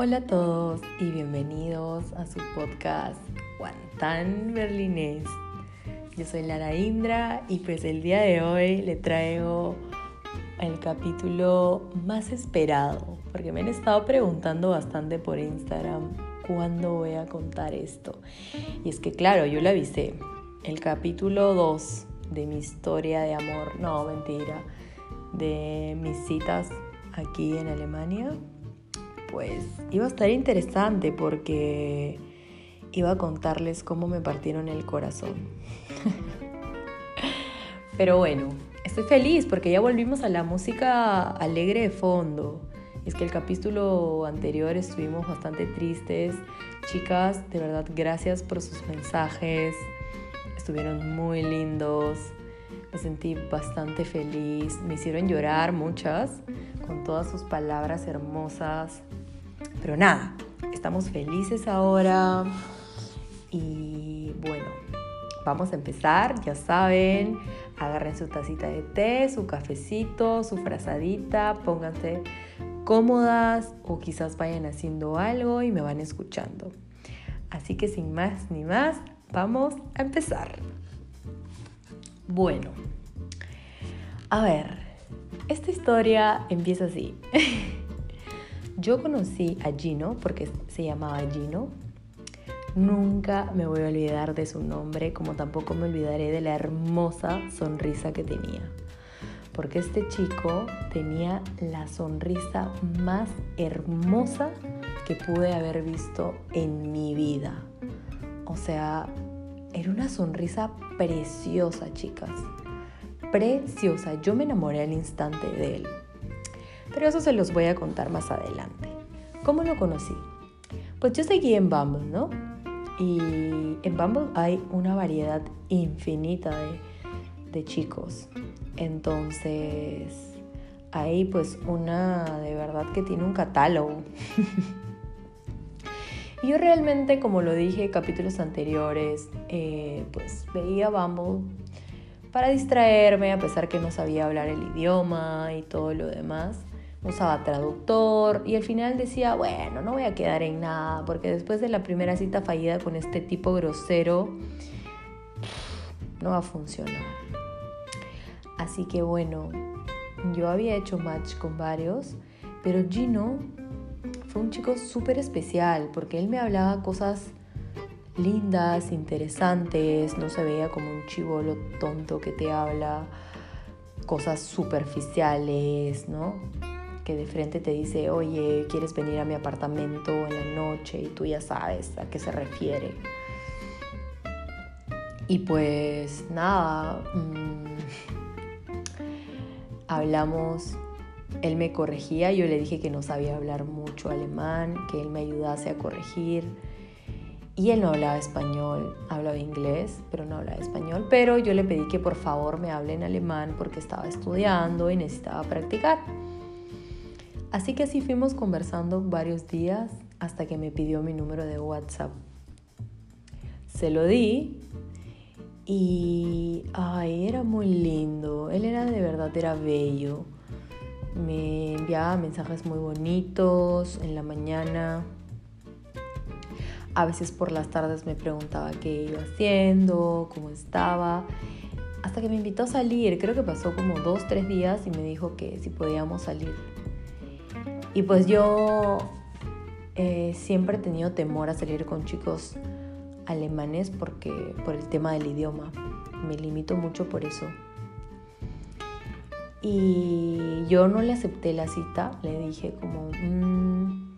Hola a todos y bienvenidos a su podcast Guantán Berlinés. Yo soy Lara Indra y pues el día de hoy le traigo el capítulo más esperado, porque me han estado preguntando bastante por Instagram cuándo voy a contar esto. Y es que claro, yo le avisé, el capítulo 2 de mi historia de amor, no, mentira, de mis citas aquí en Alemania, pues iba a estar interesante porque iba a contarles cómo me partieron el corazón. Pero bueno, estoy feliz porque ya volvimos a la música alegre de fondo. Es que el capítulo anterior estuvimos bastante tristes. Chicas, de verdad, gracias por sus mensajes. Estuvieron muy lindos. Me sentí bastante feliz. Me hicieron llorar muchas con todas sus palabras hermosas. Pero nada, estamos felices ahora. Y bueno, vamos a empezar, ya saben, agarren su tacita de té, su cafecito, su frazadita, pónganse cómodas o quizás vayan haciendo algo y me van escuchando. Así que sin más ni más, vamos a empezar. Bueno, a ver, esta historia empieza así. Yo conocí a Gino porque se llamaba Gino Nunca me voy a olvidar de su nombre, como tampoco me olvidaré de la hermosa sonrisa que tenía. Porque este chico tenía la sonrisa más hermosa que pude haber visto en mi vida. O sea, era una sonrisa preciosa, chicas. Preciosa. Yo me enamoré al instante de él. Pero eso se los voy a contar más adelante. ¿Cómo lo conocí? Pues yo seguí en Bumble, ¿no? Y en Bumble hay una variedad infinita de, chicos. Entonces, hay pues una de verdad que tiene un catálogo. yo realmente, como lo dije en capítulos anteriores, eh, pues veía Bumble para distraerme, a pesar que no sabía hablar el idioma y todo lo demás usaba traductor y al final decía, bueno, no voy a quedar en nada, porque después de la primera cita fallida con este tipo grosero, no va a funcionar. Así que bueno, yo había hecho match con varios, pero Gino fue un chico súper especial, porque él me hablaba cosas lindas, interesantes, no se veía como un chivolo tonto que te habla cosas superficiales, ¿no? Que de frente te dice, oye, ¿quieres venir a mi apartamento en la noche? Y tú ya sabes a qué se refiere. Y pues nada, mm, hablamos, él me corregía, yo le dije que no sabía hablar mucho alemán, que él me ayudase a corregir. Y él no hablaba español, hablaba inglés, pero no hablaba español. Pero yo le pedí que por favor me hable en alemán porque estaba estudiando y necesitaba practicar. Así que así fuimos conversando varios días hasta que me pidió mi número de WhatsApp. Se lo di y ay, era muy lindo. Él era de verdad, era bello. Me enviaba mensajes muy bonitos en la mañana. A veces por las tardes me preguntaba qué iba haciendo, cómo estaba. Hasta que me invitó a salir. Creo que pasó como dos, tres días y me dijo que si podíamos salir. Y pues yo eh, siempre he tenido temor a salir con chicos alemanes porque por el tema del idioma. Me limito mucho por eso. Y yo no le acepté la cita, le dije como, mm,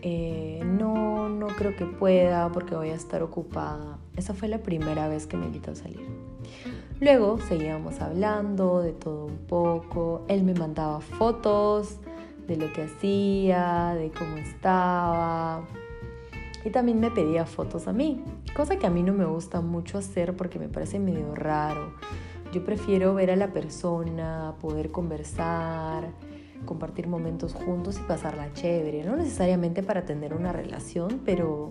eh, no, no creo que pueda porque voy a estar ocupada. Esa fue la primera vez que me invitó a salir. Luego seguíamos hablando de todo un poco, él me mandaba fotos de lo que hacía, de cómo estaba. Y también me pedía fotos a mí, cosa que a mí no me gusta mucho hacer porque me parece medio raro. Yo prefiero ver a la persona, poder conversar, compartir momentos juntos y pasarla chévere. No necesariamente para tener una relación, pero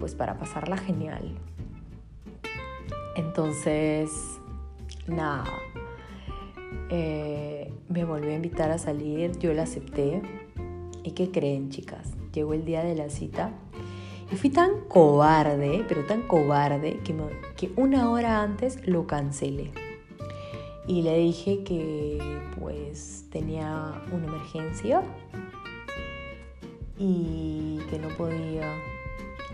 pues para pasarla genial. Entonces, nada, eh, me volvió a invitar a salir, yo la acepté ¿Y qué creen, chicas? Llegó el día de la cita y fui tan cobarde, pero tan cobarde, que, que una hora antes lo cancelé. Y le dije que pues tenía una emergencia y que no podía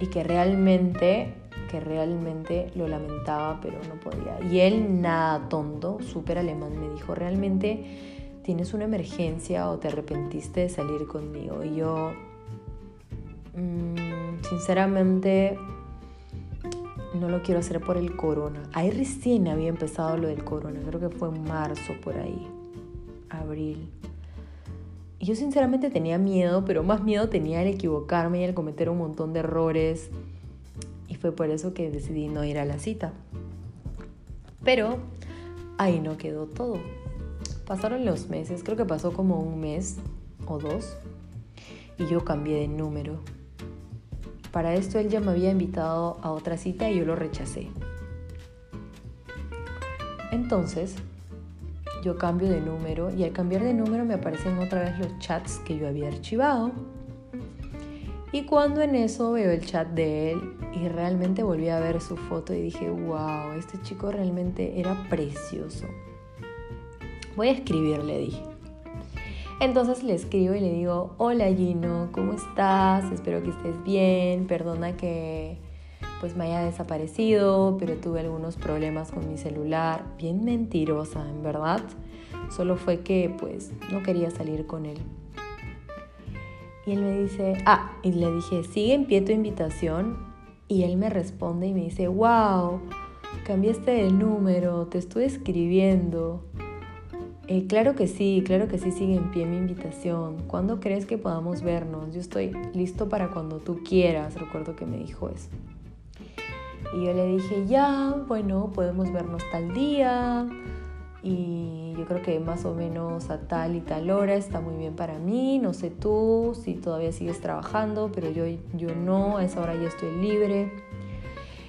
y que realmente que realmente lo lamentaba pero no podía y él nada tonto súper alemán me dijo realmente tienes una emergencia o te arrepentiste de salir conmigo y yo mmm, sinceramente no lo quiero hacer por el corona ahí recién había empezado lo del corona creo que fue en marzo por ahí abril y yo sinceramente tenía miedo, pero más miedo tenía el equivocarme y el cometer un montón de errores. Y fue por eso que decidí no ir a la cita. Pero ahí no quedó todo. Pasaron los meses, creo que pasó como un mes o dos, y yo cambié de número. Para esto él ya me había invitado a otra cita y yo lo rechacé. Entonces, yo cambio de número y al cambiar de número me aparecen otra vez los chats que yo había archivado. Y cuando en eso veo el chat de él y realmente volví a ver su foto y dije, wow, este chico realmente era precioso. Voy a escribirle, dije. Entonces le escribo y le digo, hola Gino, ¿cómo estás? Espero que estés bien. Perdona que pues me haya desaparecido, pero tuve algunos problemas con mi celular, bien mentirosa, en verdad. Solo fue que pues no quería salir con él. Y él me dice, ah, y le dije, sigue en pie tu invitación. Y él me responde y me dice, wow, cambiaste el número, te estuve escribiendo. Eh, claro que sí, claro que sí sigue en pie mi invitación. ¿Cuándo crees que podamos vernos? Yo estoy listo para cuando tú quieras. Recuerdo que me dijo eso. Y yo le dije, ya, bueno, podemos vernos tal día. Y yo creo que más o menos a tal y tal hora está muy bien para mí. No sé tú si todavía sigues trabajando, pero yo, yo no, a esa hora ya estoy libre.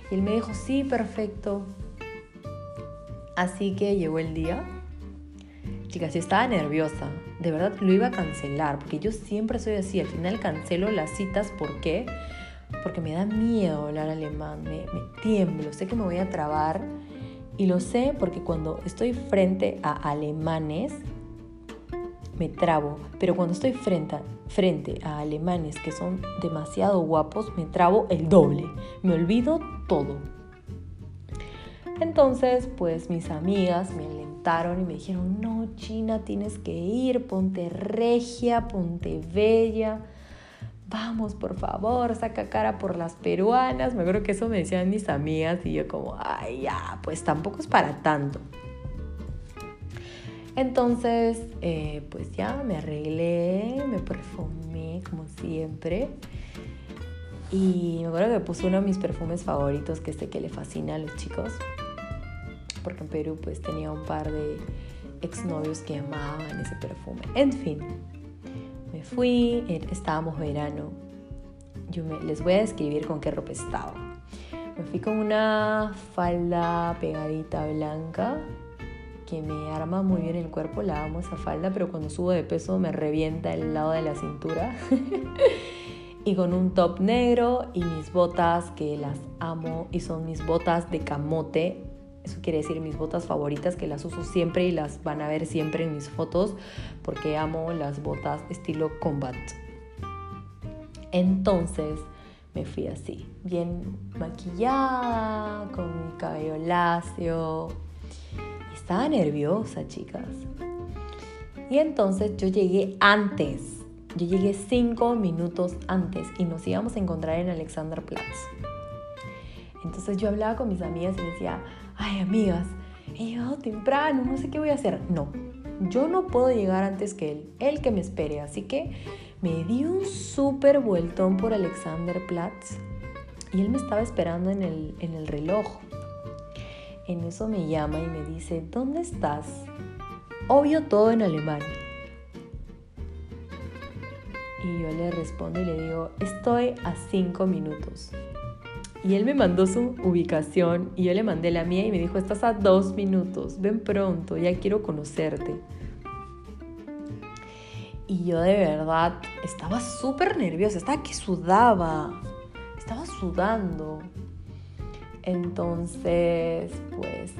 Y él me dijo, sí, perfecto. Así que llegó el día. Chicas, yo estaba nerviosa. De verdad lo iba a cancelar, porque yo siempre soy así. Al final cancelo las citas. ¿Por qué? porque me da miedo hablar alemán, me, tiemblo, sé que me voy a trabar y lo sé porque cuando estoy frente a alemanes me trabo, pero cuando estoy frente a, frente a alemanes que son demasiado guapos me trabo el doble, me olvido todo. Entonces, pues mis amigas me y me dijeron, no, China, tienes que ir, ponte regia, ponte bella vamos, por favor, saca cara por las peruanas. Me acuerdo que eso me decían mis amigas y yo como, ay, ya, pues tampoco es para tanto. Entonces, eh, pues ya me arreglé, me perfumé como siempre. Y me acuerdo que puse uno de mis perfumes favoritos, que sé que le fascina a los chicos. Porque en Perú pues tenía un par de exnovios que amaban ese perfume. En fin, me fui, er, estábamos verano. Yo les voy a describir con qué ropa estaba. Me fui con una falda pegadita blanca que me arma muy bien el cuerpo, la amo esa falda, pero cuando subo de peso me revienta el lado de la cintura. y con un top negro y mis botas que las amo y son mis botas de camote eso quiere decir mis botas favoritas que las uso siempre y las van a ver siempre en mis fotos porque amo las botas estilo combat. Entonces me fui así, bien maquillada, con mi cabello lacio. Estaba nerviosa, chicas. Y entonces yo llegué antes. Yo llegué cinco minutos antes y nos íbamos a encontrar en Alexanderplatz. Entonces yo hablaba con mis amigas y decía, ay amigas, he llegado temprano, no sé qué voy a hacer. No, yo no puedo llegar antes que él, él que me espere. Así que me di un súper vueltón por Alexanderplatz y él me estaba esperando en el, en el reloj. En eso me llama y me dice, ¿dónde estás? Obvio todo en alemán. Y yo le respondo y le digo, estoy a cinco minutos. Y él me mandó su ubicación y yo le mandé la mía y me dijo, estás a dos minutos, ven pronto, ya quiero conocerte. Y yo de verdad estaba súper nerviosa, estaba que sudaba, estaba sudando. Entonces, pues,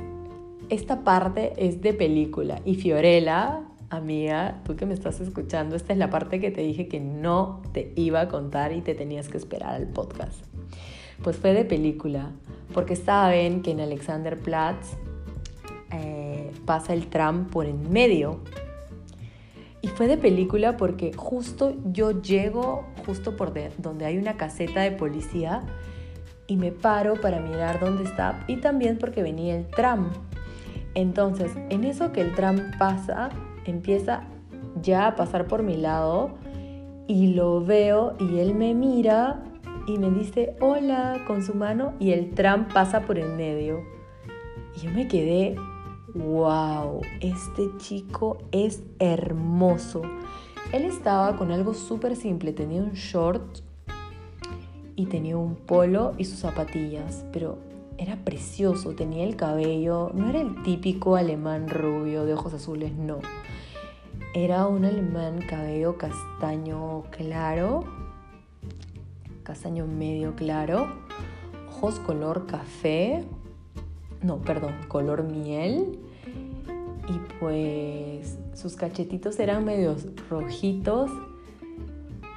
esta parte es de película. Y Fiorella, amiga, tú que me estás escuchando, esta es la parte que te dije que no te iba a contar y te tenías que esperar al podcast. Pues fue de película, porque saben que en Alexanderplatz eh, pasa el tram por en medio. Y fue de película porque justo yo llego justo por donde hay una caseta de policía y me paro para mirar dónde está y también porque venía el tram. Entonces, en eso que el tram pasa, empieza ya a pasar por mi lado y lo veo y él me mira y me dice hola con su mano y el tram pasa por el medio. Y yo me quedé, wow, este chico es hermoso. Él estaba con algo súper simple, tenía un short y tenía un polo y sus zapatillas, pero era precioso, tenía el cabello, no era el típico alemán rubio de ojos azules, no. Era un alemán cabello castaño claro, castaño medio claro, ojos color café, no, perdón, color miel. Y pues sus cachetitos eran medios rojitos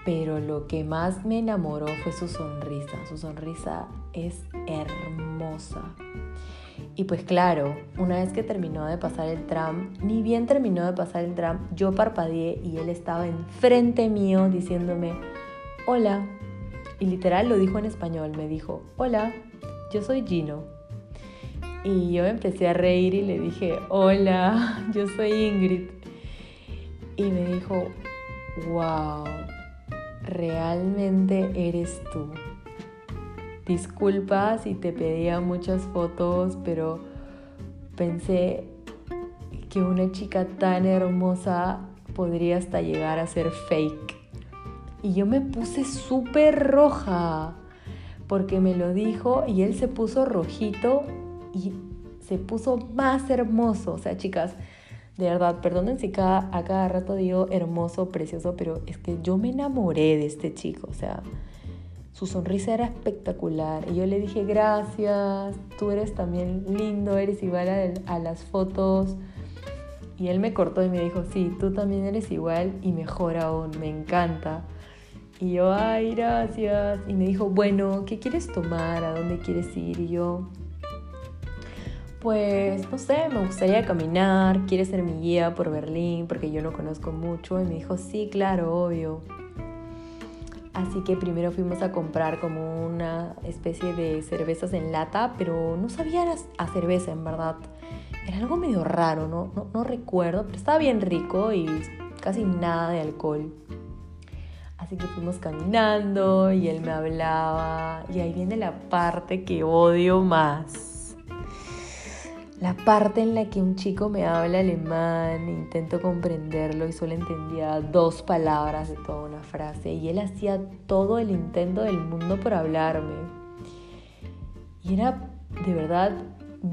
pero lo que más me enamoró fue su sonrisa. Su sonrisa es hermosa. Y pues claro, una vez que terminó de pasar el tram, ni bien terminó de pasar el tram, yo parpadeé y él estaba enfrente mío diciéndome, hola. Y literal lo dijo en español, me dijo, hola, yo soy Gino. Y yo empecé a reír y le dije, hola, yo soy Ingrid. Y me dijo, wow, realmente eres tú. Disculpa si te pedía muchas fotos, pero pensé que una chica tan hermosa podría hasta llegar a ser fake. Y yo me puse súper roja porque me lo dijo y él se puso rojito y se puso más hermoso. O sea, chicas, de verdad, perdonen si cada, a cada rato digo hermoso, precioso, pero es que yo me enamoré de este chico, o sea, su sonrisa era espectacular. Y yo le dije, gracias, tú eres también lindo, eres igual a, a las fotos. Y él me cortó y me dijo, sí, tú también eres igual y mejor aún, me encanta. Y yo, ay, gracias. Y me dijo, bueno, ¿qué quieres tomar? ¿A dónde quieres ir? Y yo, pues, no sé, me gustaría caminar, quiere ser mi guía por Berlín porque yo no conozco mucho. Y me dijo, sí, claro, obvio. Así que primero fuimos a comprar como una especie de cervezas en lata, pero no sabía a cerveza en verdad. Era algo medio raro, ¿no? No, no recuerdo, pero estaba bien rico y casi nada de alcohol. Así que fuimos caminando y él me hablaba y ahí viene la parte que odio más la parte en la que un chico me habla alemán, intento comprenderlo y solo entendía dos palabras de toda una frase y él hacía todo el intento del mundo por hablarme. Y era de verdad,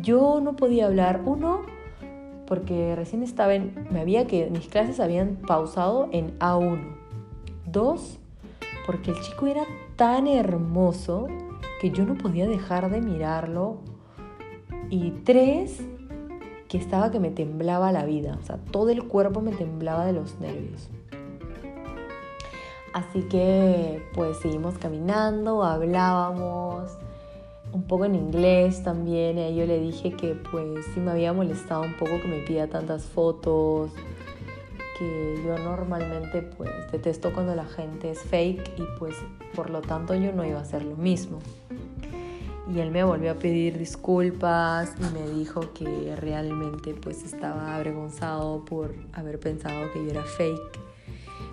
yo no podía hablar, uno, porque recién estaba en, me había que mis clases habían pausado en A1. Dos, porque el chico era tan hermoso que yo no podía dejar de mirarlo y tres, que estaba que me temblaba la vida, o sea, todo el cuerpo me temblaba de los nervios. Así que pues seguimos caminando, hablábamos un poco en inglés también. Yo le dije que pues sí me había molestado un poco que me pida tantas fotos, que yo normalmente pues detesto cuando la gente es fake y pues por lo tanto yo no iba a hacer lo mismo y él me volvió a pedir disculpas y me dijo que realmente pues estaba avergonzado por haber pensado que yo era fake,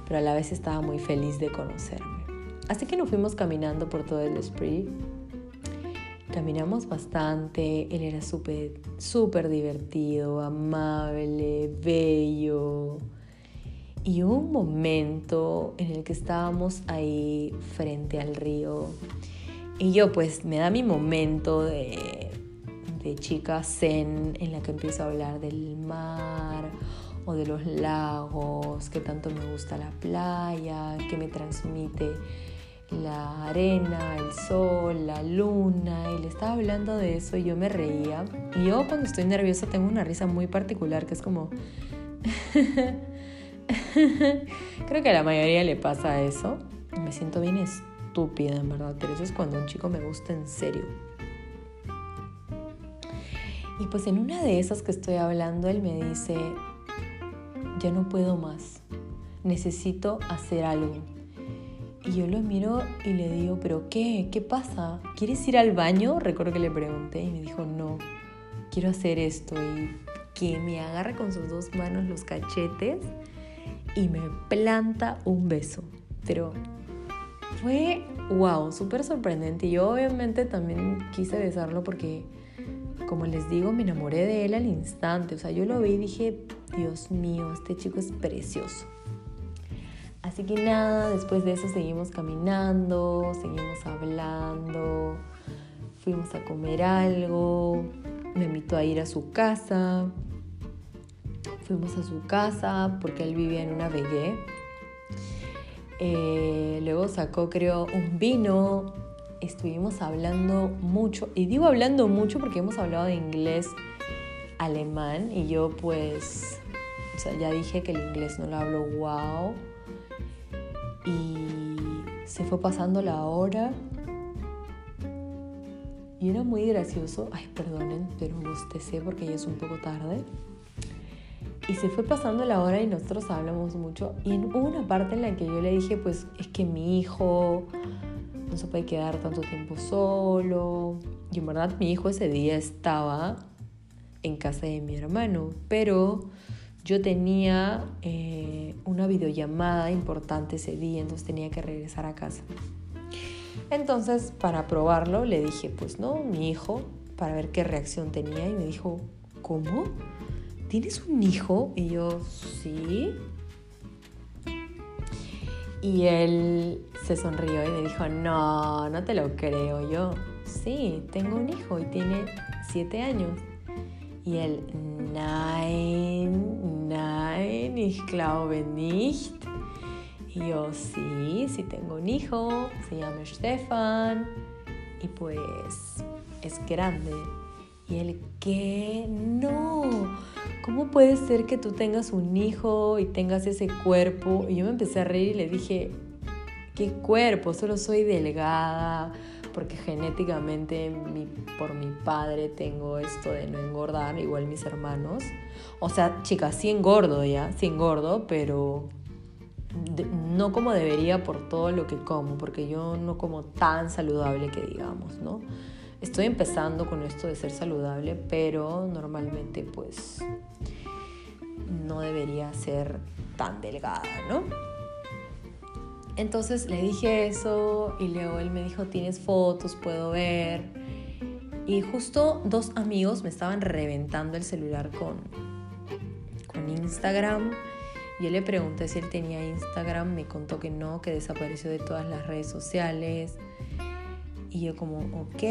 pero a la vez estaba muy feliz de conocerme. Así que nos fuimos caminando por todo el spree. Caminamos bastante, él era súper, súper divertido, amable. Y hubo un momento en el que estábamos ahí frente al río y yo pues me da mi momento de, de chica zen en la que empiezo a hablar del mar o de los lagos, que tanto me gusta la playa, que me transmite la arena, el sol, la luna, y le estaba hablando de eso y yo me reía. Y yo cuando estoy nerviosa tengo una risa muy particular que es como... Creo que a la mayoría le pasa eso. Me siento bien estúpida, en verdad, pero eso es cuando un chico me gusta en serio. Y pues en una de esas que estoy hablando, él me dice, ya no puedo más, necesito hacer algo. Y yo lo miro y le digo, pero ¿qué? ¿Qué pasa? ¿Quieres ir al baño? Recuerdo que le pregunté y me dijo, no, quiero hacer esto. Y que me agarra con sus dos manos los cachetes y me planta un beso. Pero fue, wow, súper sorprendente. Y yo obviamente también quise besarlo porque, como les digo, me enamoré de él al instante. O sea, yo lo vi y dije, Dios mío, este chico es precioso. Así que nada, después de eso seguimos caminando, seguimos hablando, fuimos a comer algo, me invitó a ir a su casa, fuimos a su casa porque él vivía en una vegué. Eh, luego sacó, creo, un vino. Estuvimos hablando mucho. Y digo hablando mucho porque hemos hablado de inglés, alemán. Y yo, pues, ya dije que el inglés no lo hablo wow. Y se fue pasando la hora. Y era muy gracioso. Ay, perdonen, pero bostecé porque ya es un poco tarde. Y se fue pasando la hora y nosotros hablamos mucho. Y en una parte en la que yo le dije, pues es que mi hijo no se puede quedar tanto tiempo solo. Y en verdad mi hijo ese día estaba en casa de mi hermano. Pero yo tenía eh, una videollamada importante ese día, entonces tenía que regresar a casa. Entonces, para probarlo, le dije, pues no, mi hijo, para ver qué reacción tenía. Y me dijo, ¿cómo? ¿Tienes un hijo? Y yo, sí. Y él se sonrió y me dijo, no, no te lo creo. Yo, sí, tengo un hijo y tiene siete años. Y él, nein, nein, ich glaube nicht. Y yo, sí, sí tengo un hijo, se llama Stefan. Y pues es grande. Y él, ¿qué? No. ¿Cómo puede ser que tú tengas un hijo y tengas ese cuerpo? Y yo me empecé a reír y le dije, ¿qué cuerpo? Solo soy delgada, porque genéticamente por mi padre tengo esto de no engordar, igual mis hermanos. O sea, chicas, sí engordo ya, sí engordo, pero no como debería por todo lo que como, porque yo no como tan saludable que digamos, ¿no? Estoy empezando con esto de ser saludable, pero normalmente pues no debería ser tan delgada, ¿no? Entonces le dije eso y luego él me dijo, tienes fotos, puedo ver. Y justo dos amigos me estaban reventando el celular con, con Instagram. Yo le pregunté si él tenía Instagram, me contó que no, que desapareció de todas las redes sociales. Y yo como, ok.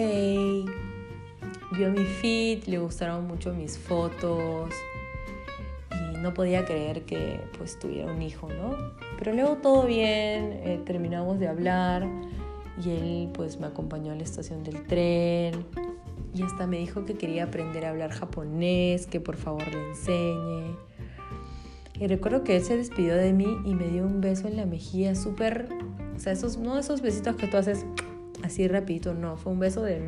Vio mi feed, le gustaron mucho mis fotos. Y no podía creer que pues tuviera un hijo, ¿no? Pero luego todo bien, eh, terminamos de hablar y él pues me acompañó a la estación del tren y hasta me dijo que quería aprender a hablar japonés, que por favor le enseñe. Y recuerdo que él se despidió de mí y me dio un beso en la mejilla súper, o sea, esos, no esos besitos que tú haces así rapidito, no, fue un beso de...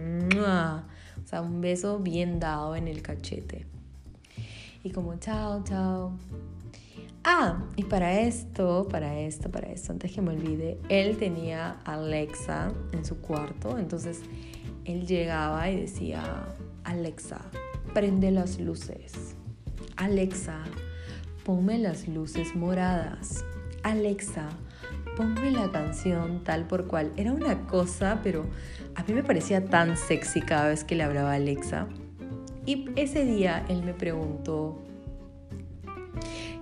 O sea, un beso bien dado en el cachete. Y como, chao, chao. Ah, y para esto, para esto, para esto, antes que me olvide, él tenía Alexa en su cuarto, entonces él llegaba y decía, Alexa, prende las luces. Alexa, ponme las luces moradas. Alexa, ponme la canción tal por cual. Era una cosa, pero a mí me parecía tan sexy cada vez que le hablaba a Alexa. Y ese día él me preguntó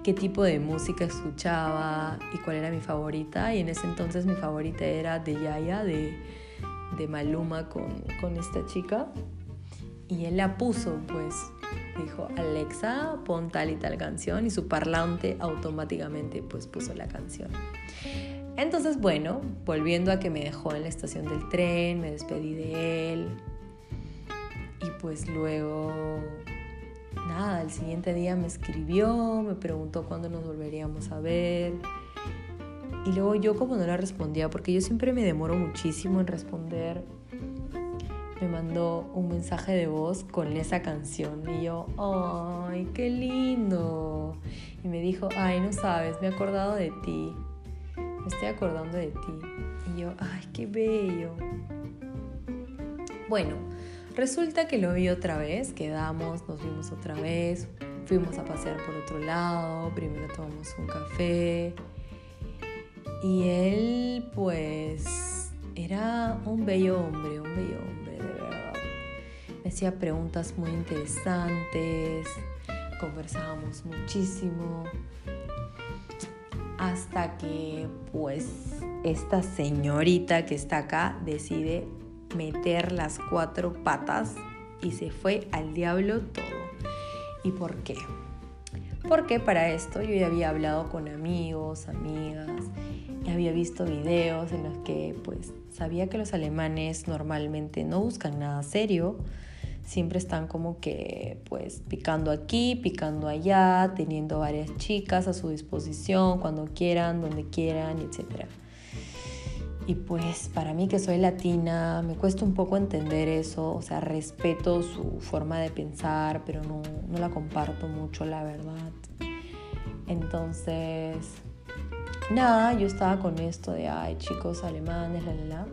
qué tipo de música escuchaba y cuál era mi favorita. Y en ese entonces mi favorita era de Yaya, de, de Maluma con, con esta chica. Y él la puso, pues. Dijo, Alexa, pon tal y tal canción y su parlante automáticamente pues puso la canción. Entonces, bueno, volviendo a que me dejó en la estación del tren, me despedí de él. Y pues luego, nada, el siguiente día me escribió, me preguntó cuándo nos volveríamos a ver. Y luego yo como no le respondía, porque yo siempre me demoro muchísimo en responder, me mandó un mensaje de voz con esa canción. Y yo, ¡ay, qué lindo! Y me dijo, ay, no sabes, me he acordado de ti me estoy acordando de ti. Y yo, ay, qué bello. Bueno, resulta que lo vi otra vez, quedamos, nos vimos otra vez, fuimos a pasear por otro lado, primero tomamos un café. Y él, pues, era un bello hombre, un bello hombre, de verdad. Me hacía preguntas muy interesantes, conversábamos muchísimo hasta que pues esta señorita que está acá decide meter las cuatro patas y se fue al diablo todo. ¿Y por qué? Porque para esto yo ya había hablado con amigos, amigas, y había visto videos en los que pues sabía que los alemanes normalmente no buscan nada serio, siempre están como que pues picando aquí, picando allá, teniendo varias chicas a su disposición cuando quieran, donde quieran, etc. Y pues para mí que soy latina me cuesta un poco entender eso, o sea, respeto su forma de pensar, pero no, no la comparto mucho, la verdad. Entonces, nada, yo estaba con esto de, ay, chicos alemanes, la, la,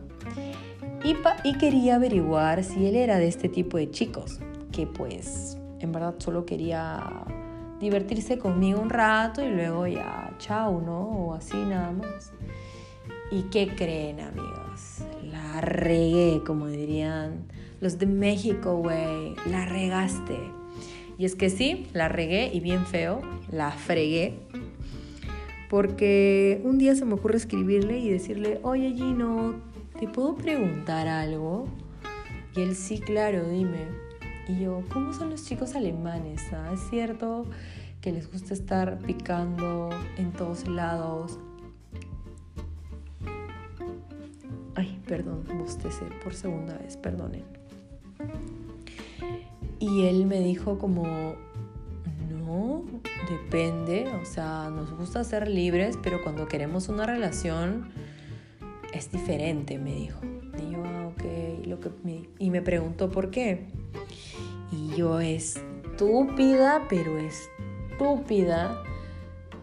la y, quería averiguar si él era de este tipo de chicos, que pues en verdad solo quería divertirse conmigo un rato y luego ya, chao, ¿no? O así nada más. ¿Y qué creen, amigos? La regué, como dirían los de México, güey. La regaste. Y es que sí, la regué y bien feo, la fregué. Porque un día se me ocurre escribirle y decirle, oye Gino, ¿te puedo preguntar algo? Y él, sí, claro, dime. Y yo, ¿cómo son los chicos alemanes? Ah? ¿Es cierto que les gusta estar picando en todos lados? Ay, perdón, bostecé por segunda vez, perdonen. Y él me dijo como, no, depende, o sea, nos gusta ser libres, pero cuando queremos una relación es diferente, me dijo. Y yo, ah, ok, que y me preguntó por qué. Y yo, estúpida, pero estúpida,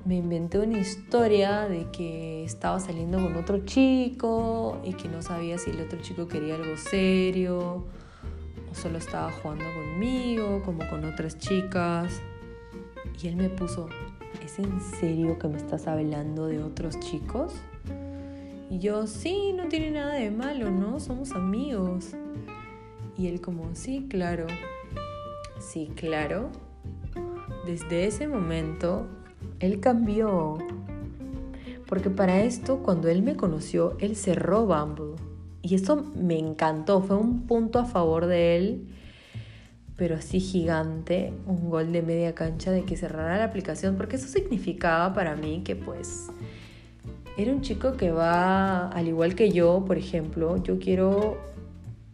me inventé una historia de que estaba saliendo con otro chico y que no sabía si el otro chico quería algo serio o solo estaba jugando conmigo, como con otras chicas. Y él me puso, ¿es en serio que me estás hablando de otros chicos? Y yo, sí, no tiene nada de malo, ¿no? Somos amigos. Y él como, sí, claro. Sí, claro. Desde ese momento, él cambió. Porque para esto, cuando él me conoció, él cerró Bumble. Y eso me encantó, fue un punto a favor de él, pero así gigante, un gol de media cancha de que cerrara la aplicación, porque eso significaba para mí que pues era un chico que va, al igual que yo, por ejemplo, yo quiero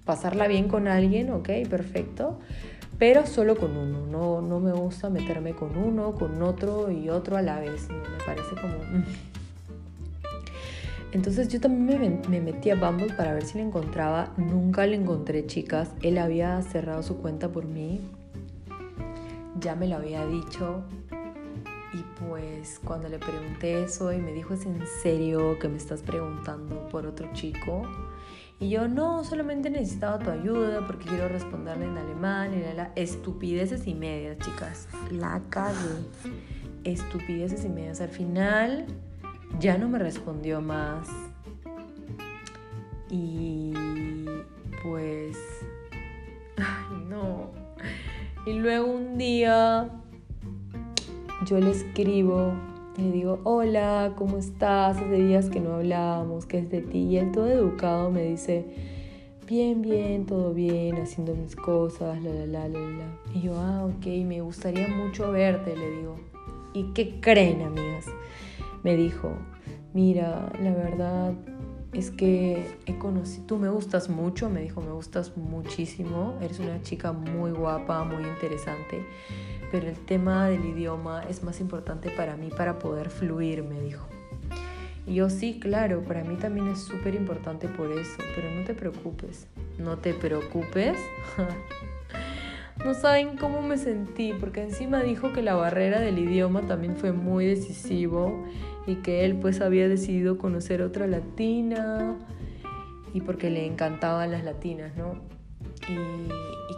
pasarla bien con alguien, ok, perfecto, pero solo con uno. No, no me gusta meterme con uno, con otro y otro a la vez. Me parece como... Mm. Entonces yo también me, me, metí a Bumble para ver si le encontraba. Nunca le encontré, chicas. Él había cerrado su cuenta por mí. Ya me lo había dicho. Y pues cuando le pregunté eso y me dijo, ¿es en serio que me estás preguntando por otro chico? Y yo, no, solamente necesitaba tu ayuda porque quiero responderle en alemán y la, la estupideces y medias, chicas. La cagué. Estupideces y medias. Al final ya no me respondió más. Y pues... Ay, no. Y luego un día yo le escribo, le digo, hola, ¿cómo estás? Hace días que no hablábamos, ¿qué es de ti? Y él todo educado me dice, bien, bien, todo bien, haciendo mis cosas, la, la, la, la, la. Y yo, ah, ok, me gustaría mucho verte, le digo. ¿Y qué creen, amigas? Me dijo, mira, la verdad es que he conocido, tú me gustas mucho, me dijo, me gustas muchísimo, eres una chica muy guapa, muy interesante, pero el tema del idioma es más importante para mí para poder fluir, me dijo. Y yo sí, claro, para mí también es súper importante por eso, pero no te preocupes, no te preocupes. no saben cómo me sentí, porque encima dijo que la barrera del idioma también fue muy decisivo y que él pues había decidido conocer otra latina y porque le encantaban las latinas, ¿no? Y,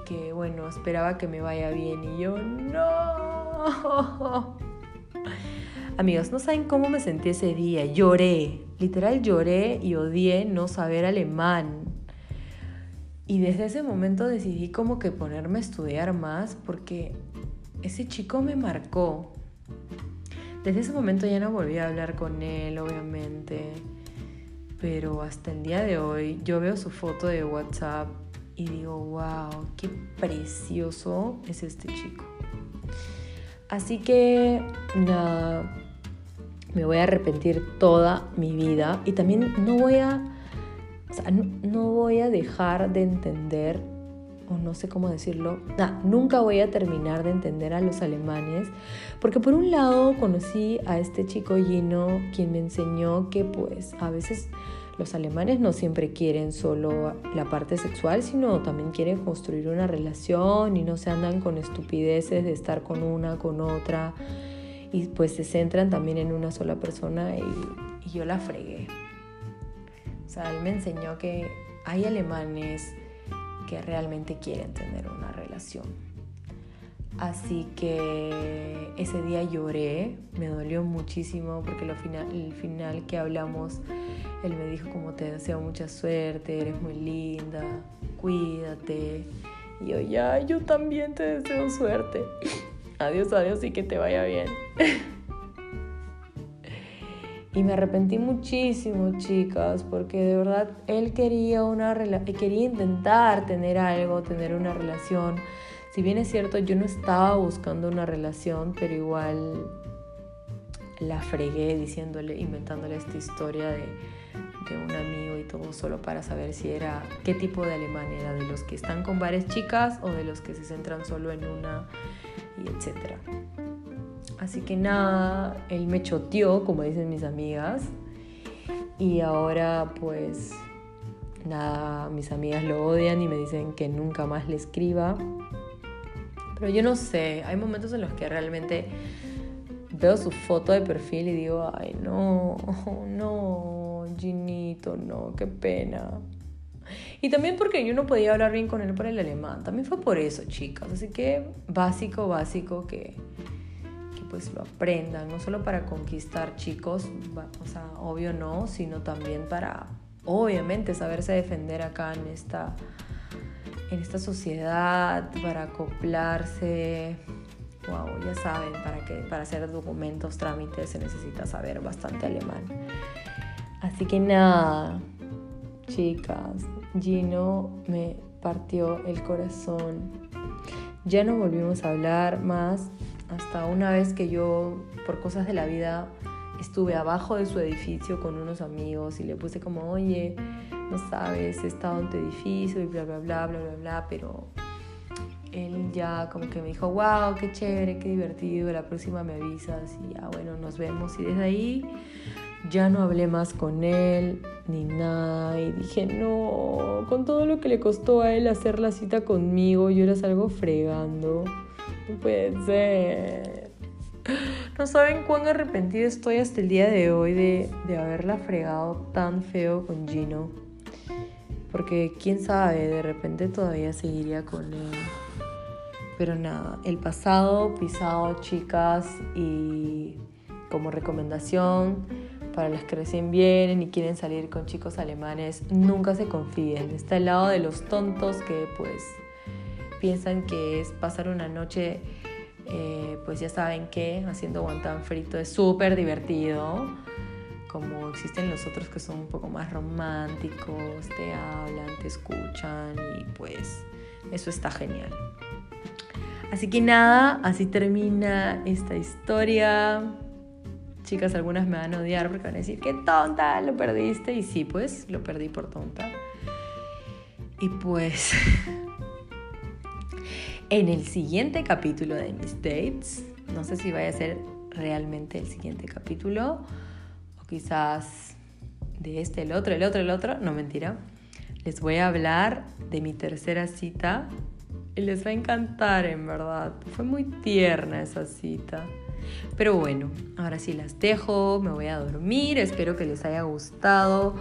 que bueno, esperaba que me vaya bien y yo no. Amigos, no saben cómo me sentí ese día. Lloré, literal lloré y odié no saber alemán. Y desde ese momento decidí como que ponerme a estudiar más porque ese chico me marcó. Desde ese momento ya no volví a hablar con él, obviamente. Pero hasta el día de hoy yo veo su foto de WhatsApp y digo, wow, qué precioso es este chico. Así que nada, me voy a arrepentir toda mi vida y también no voy a, no, voy a dejar de entender, no sé cómo decirlo, nunca voy a terminar de entender a los alemanes, porque por un lado conocí a este chico Gino, quien me enseñó que pues a veces los alemanes no siempre quieren solo la parte sexual, sino también quieren construir una relación y no se andan con estupideces de estar con una, con otra y pues se centran también en una sola persona y, yo la fregué. O sea, él me enseñó que hay alemanes que realmente quieren tener una relación. Así que ese día lloré, me dolió muchísimo porque lo final, el final que hablamos, él me dijo como te deseo mucha suerte, eres muy linda, cuídate. Y yo ya, yo también te deseo suerte adiós, adiós y que te vaya bien. y me arrepentí muchísimo, chicas, porque de verdad él quería una quería intentar tener algo, tener una relación. Si bien es cierto, yo no estaba buscando una relación, pero igual la fregué diciéndole, inventándole esta historia de, de un amigo y todo solo para saber si era qué tipo de alemán era, de los que están con varias chicas o de los que se centran solo en una y etcétera. Así que nada, él me choteó, como dicen mis amigas, y ahora pues nada, mis amigas lo odian y me dicen que nunca más le escriba. Pero yo no sé, hay momentos en los que realmente veo su foto de perfil y digo, ay no, no, Ginito, no, qué pena. Y también porque yo no podía hablar bien con él por el alemán. También fue por eso, chicas. Así que básico, básico que, pues lo aprendan. No solo para conquistar chicos, o sea, obvio no, sino también para, obviamente, saberse defender acá en esta, en esta sociedad, para acoplarse. Wow, ya saben, para, para hacer documentos, trámites, se necesita saber bastante alemán. Así que nada, chicas, Gino me partió el corazón. Ya no volvimos a hablar más hasta una vez que yo, por cosas de la vida, estuve abajo de su edificio con unos amigos y le puse como, oye, no sabes, he estado en tu edificio y bla, bla, bla, bla, bla, bla, pero él ya como que me dijo, wow, qué chévere, qué divertido, la próxima me avisas y ya bueno, nos vemos. Y desde ahí ya no hablé más con él ni nada y dije, no, con todo lo que le costó a él hacer la cita conmigo, yo era salgo fregando. No puede ser. No saben cuán arrepentido estoy hasta el día de hoy de, de haberla fregado tan feo con Gino. Porque quién sabe, de repente todavía seguiría con él. Pero nada, el pasado pisado, chicas, y como recomendación, para las que recién vienen y quieren salir con chicos alemanes, nunca se confíen. Está al lado de los tontos que pues piensan que es pasar una noche, eh, pues ya saben que haciendo guantán frito es súper divertido. como existen los otros que son un poco más románticos, te hablan, te escuchan y pues eso está genial. Así que nada, así termina esta historia. Chicas, algunas me van a odiar porque van a decir, qué tonta, lo perdiste. Y sí, pues lo perdí por tonta. Y pues en el siguiente capítulo de mis dates, no sé si vaya a ser realmente el siguiente capítulo o quizás de este, el otro, el otro, el otro, no mentira. Les voy a hablar de mi tercera cita y les va a encantar, en verdad. Fue muy tierna esa cita. Pero bueno, ahora sí las dejo, me voy a dormir, espero que les haya gustado.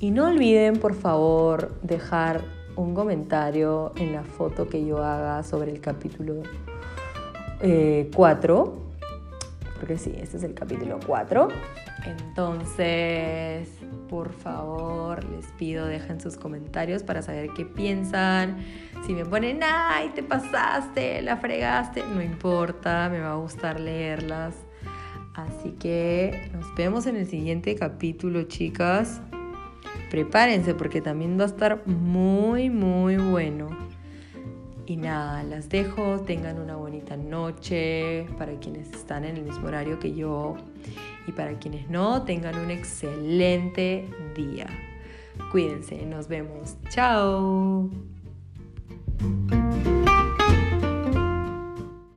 Y no olviden, por favor, dejar un comentario en la foto que yo haga sobre el capítulo 4. Eh, porque sí, este es el capítulo 4. Entonces, por favor, les pido, dejen sus comentarios para saber qué piensan. Si me ponen, ay, te pasaste, la fregaste, no importa, me va a gustar leerlas. Así que nos vemos en el siguiente capítulo, chicas. Prepárense porque también va a estar muy, muy bueno. Y nada, las dejo, tengan una bonita noche para quienes están en el mismo horario que yo y para quienes no, tengan un excelente día. Cuídense, nos vemos. Chao.